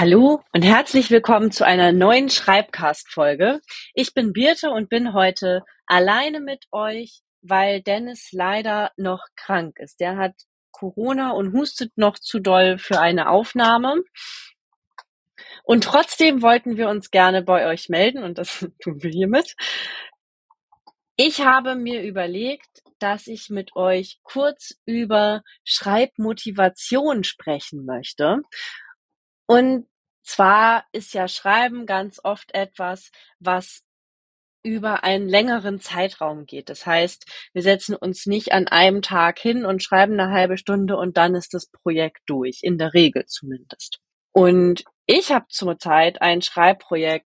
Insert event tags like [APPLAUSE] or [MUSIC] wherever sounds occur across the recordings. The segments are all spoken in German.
Hallo und herzlich willkommen zu einer neuen Schreibcast-Folge. Ich bin Birte und bin heute alleine mit euch, weil Dennis leider noch krank ist. Der hat Corona und hustet noch zu doll für eine Aufnahme. Und trotzdem wollten wir uns gerne bei euch melden und das [LAUGHS] tun wir hiermit. Ich habe mir überlegt, dass ich mit euch kurz über Schreibmotivation sprechen möchte. Und zwar ist ja Schreiben ganz oft etwas, was über einen längeren Zeitraum geht. Das heißt, wir setzen uns nicht an einem Tag hin und schreiben eine halbe Stunde und dann ist das Projekt durch, in der Regel zumindest. Und ich habe zurzeit ein Schreibprojekt,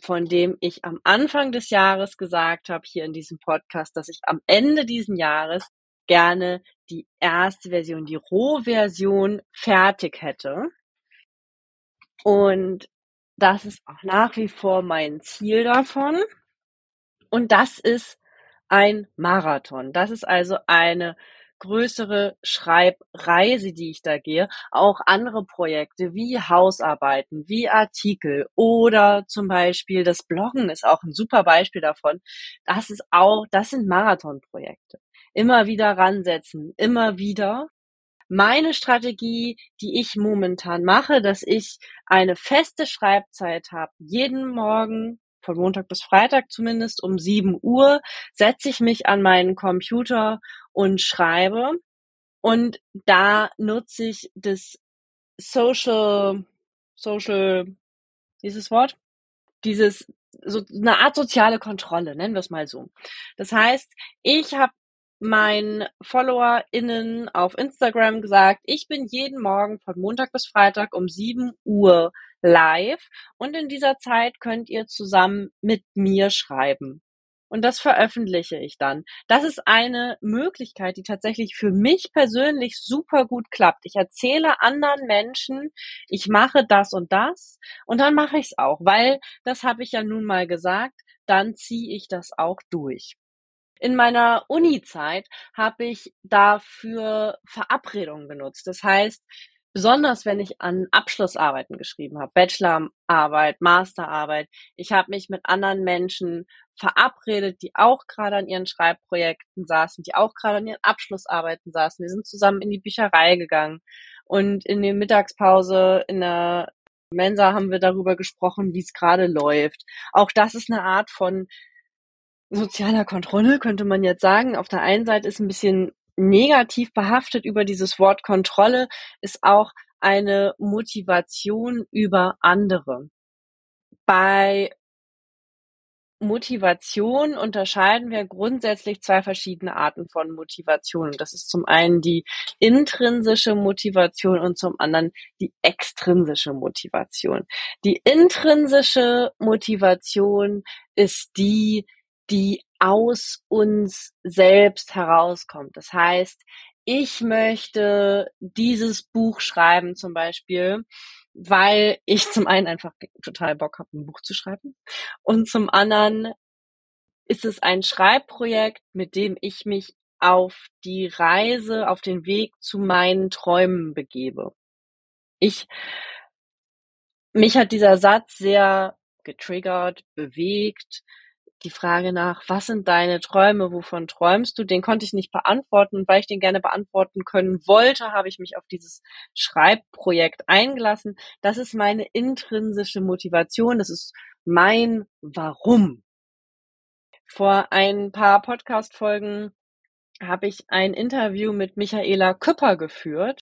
von dem ich am Anfang des Jahres gesagt habe, hier in diesem Podcast, dass ich am Ende diesen Jahres gerne die erste Version, die Rohversion fertig hätte. Und das ist auch nach wie vor mein Ziel davon. Und das ist ein Marathon. Das ist also eine größere Schreibreise, die ich da gehe. Auch andere Projekte wie Hausarbeiten, wie Artikel oder zum Beispiel das Bloggen ist auch ein super Beispiel davon. Das ist auch, das sind Marathonprojekte. Immer wieder ransetzen, immer wieder meine Strategie, die ich momentan mache, dass ich eine feste Schreibzeit habe. Jeden Morgen, von Montag bis Freitag zumindest, um 7 Uhr setze ich mich an meinen Computer und schreibe. Und da nutze ich das Social, Social, dieses Wort? Dieses, so eine Art soziale Kontrolle, nennen wir es mal so. Das heißt, ich habe meinen FollowerInnen auf Instagram gesagt, ich bin jeden Morgen von Montag bis Freitag um 7 Uhr live und in dieser Zeit könnt ihr zusammen mit mir schreiben. Und das veröffentliche ich dann. Das ist eine Möglichkeit, die tatsächlich für mich persönlich super gut klappt. Ich erzähle anderen Menschen, ich mache das und das und dann mache ich es auch, weil das habe ich ja nun mal gesagt, dann ziehe ich das auch durch. In meiner Uni-Zeit habe ich dafür Verabredungen genutzt. Das heißt, besonders wenn ich an Abschlussarbeiten geschrieben habe, Bachelorarbeit, Masterarbeit, ich habe mich mit anderen Menschen verabredet, die auch gerade an ihren Schreibprojekten saßen, die auch gerade an ihren Abschlussarbeiten saßen. Wir sind zusammen in die Bücherei gegangen und in der Mittagspause in der Mensa haben wir darüber gesprochen, wie es gerade läuft. Auch das ist eine Art von sozialer Kontrolle, könnte man jetzt sagen. Auf der einen Seite ist ein bisschen negativ behaftet über dieses Wort Kontrolle, ist auch eine Motivation über andere. Bei Motivation unterscheiden wir grundsätzlich zwei verschiedene Arten von Motivation. Das ist zum einen die intrinsische Motivation und zum anderen die extrinsische Motivation. Die intrinsische Motivation ist die, die aus uns selbst herauskommt. Das heißt, ich möchte dieses Buch schreiben zum Beispiel, weil ich zum einen einfach total Bock habe, ein Buch zu schreiben und zum anderen ist es ein Schreibprojekt, mit dem ich mich auf die Reise, auf den Weg zu meinen Träumen begebe. Ich, mich hat dieser Satz sehr getriggert, bewegt, die Frage nach, was sind deine Träume, wovon träumst du, den konnte ich nicht beantworten. Und weil ich den gerne beantworten können wollte, habe ich mich auf dieses Schreibprojekt eingelassen. Das ist meine intrinsische Motivation, das ist mein Warum. Vor ein paar Podcast-Folgen habe ich ein Interview mit Michaela Küpper geführt.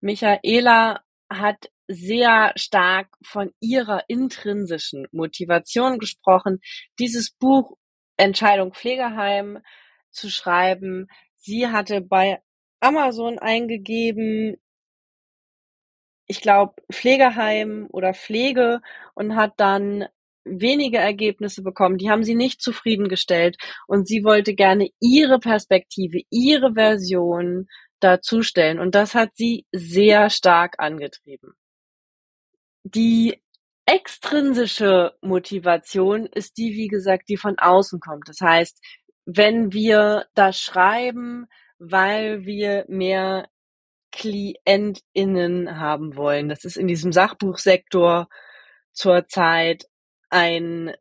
Michaela hat sehr stark von ihrer intrinsischen Motivation gesprochen, dieses Buch Entscheidung Pflegeheim zu schreiben. Sie hatte bei Amazon eingegeben, ich glaube, Pflegeheim oder Pflege und hat dann wenige Ergebnisse bekommen. Die haben sie nicht zufriedengestellt und sie wollte gerne ihre Perspektive, ihre Version dazustellen und das hat sie sehr stark angetrieben. Die extrinsische Motivation ist die, wie gesagt, die von außen kommt. Das heißt, wenn wir das schreiben, weil wir mehr KlientInnen haben wollen. Das ist in diesem Sachbuchsektor zurzeit ein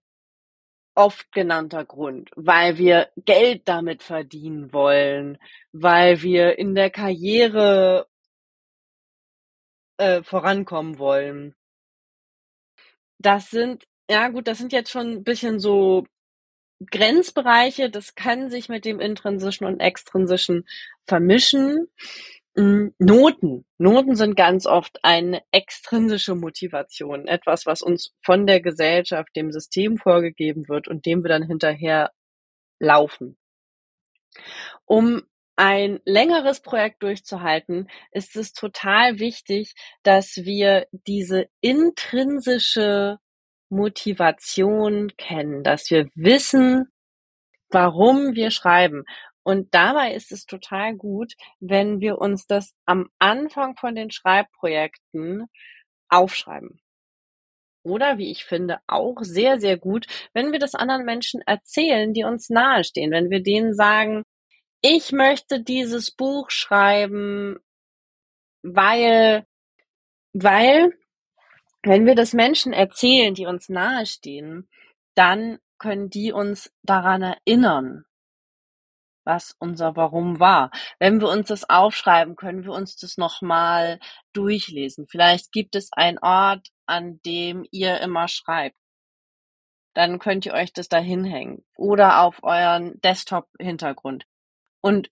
oft genannter Grund, weil wir Geld damit verdienen wollen, weil wir in der Karriere äh, vorankommen wollen. Das sind ja gut, das sind jetzt schon ein bisschen so Grenzbereiche, das kann sich mit dem Intrinsischen und Extrinsischen vermischen. Hm, Noten. Noten sind ganz oft eine extrinsische Motivation, etwas, was uns von der Gesellschaft, dem System vorgegeben wird und dem wir dann hinterher laufen. Um ein längeres Projekt durchzuhalten, ist es total wichtig, dass wir diese intrinsische Motivation kennen, dass wir wissen, warum wir schreiben. Und dabei ist es total gut, wenn wir uns das am Anfang von den Schreibprojekten aufschreiben. Oder wie ich finde, auch sehr, sehr gut, wenn wir das anderen Menschen erzählen, die uns nahestehen. Wenn wir denen sagen, ich möchte dieses Buch schreiben, weil, weil, wenn wir das Menschen erzählen, die uns nahestehen, dann können die uns daran erinnern, was unser Warum war. Wenn wir uns das aufschreiben, können wir uns das nochmal durchlesen. Vielleicht gibt es einen Ort, an dem ihr immer schreibt. Dann könnt ihr euch das da hinhängen oder auf euren Desktop-Hintergrund. Und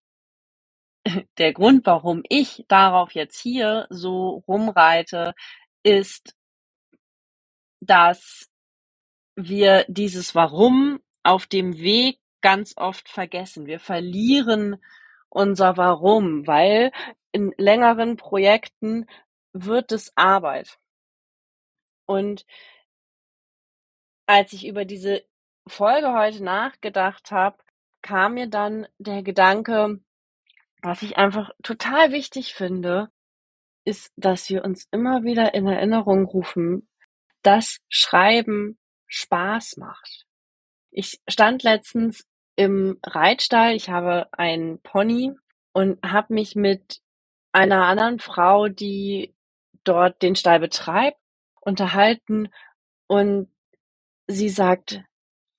[LAUGHS] der Grund, warum ich darauf jetzt hier so rumreite, ist, dass wir dieses Warum auf dem Weg ganz oft vergessen. Wir verlieren unser Warum, weil in längeren Projekten wird es Arbeit. Und als ich über diese Folge heute nachgedacht habe, kam mir dann der Gedanke, was ich einfach total wichtig finde, ist, dass wir uns immer wieder in Erinnerung rufen, dass Schreiben Spaß macht. Ich stand letztens im Reitstall, ich habe einen Pony und habe mich mit einer anderen Frau, die dort den Stall betreibt, unterhalten und sie sagt,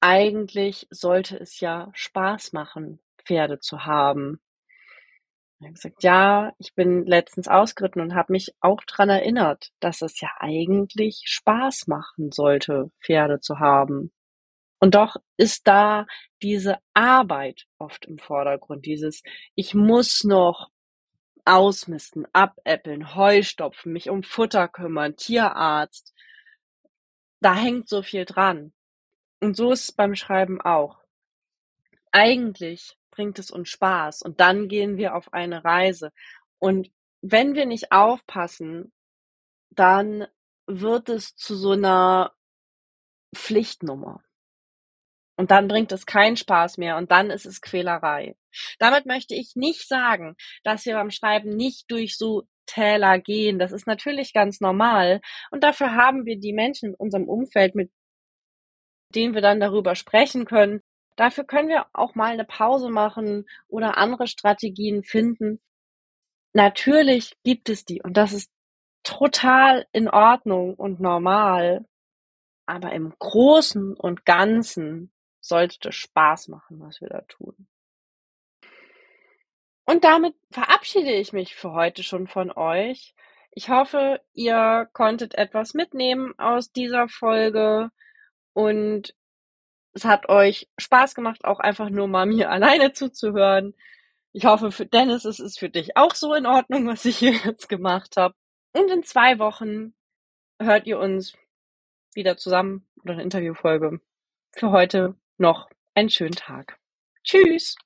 eigentlich sollte es ja Spaß machen, Pferde zu haben. Ich habe gesagt, ja, ich bin letztens ausgeritten und habe mich auch dran erinnert, dass es ja eigentlich Spaß machen sollte, Pferde zu haben. Und doch ist da diese Arbeit oft im Vordergrund, dieses ich muss noch ausmisten, abäppeln, Heu stopfen, mich um Futter kümmern, Tierarzt. Da hängt so viel dran. Und so ist es beim Schreiben auch. Eigentlich bringt es uns Spaß und dann gehen wir auf eine Reise. Und wenn wir nicht aufpassen, dann wird es zu so einer Pflichtnummer. Und dann bringt es keinen Spaß mehr und dann ist es Quälerei. Damit möchte ich nicht sagen, dass wir beim Schreiben nicht durch so Täler gehen. Das ist natürlich ganz normal. Und dafür haben wir die Menschen in unserem Umfeld, mit denen wir dann darüber sprechen können. Dafür können wir auch mal eine Pause machen oder andere Strategien finden. Natürlich gibt es die und das ist total in Ordnung und normal. Aber im Großen und Ganzen sollte das Spaß machen, was wir da tun. Und damit verabschiede ich mich für heute schon von euch. Ich hoffe, ihr konntet etwas mitnehmen aus dieser Folge und es hat euch Spaß gemacht, auch einfach nur mal mir [LAUGHS] alleine zuzuhören. Ich hoffe, für Dennis ist es für dich auch so in Ordnung, was ich hier jetzt gemacht habe. Und in zwei Wochen hört ihr uns wieder zusammen oder eine Interviewfolge. Für heute noch einen schönen Tag. Tschüss!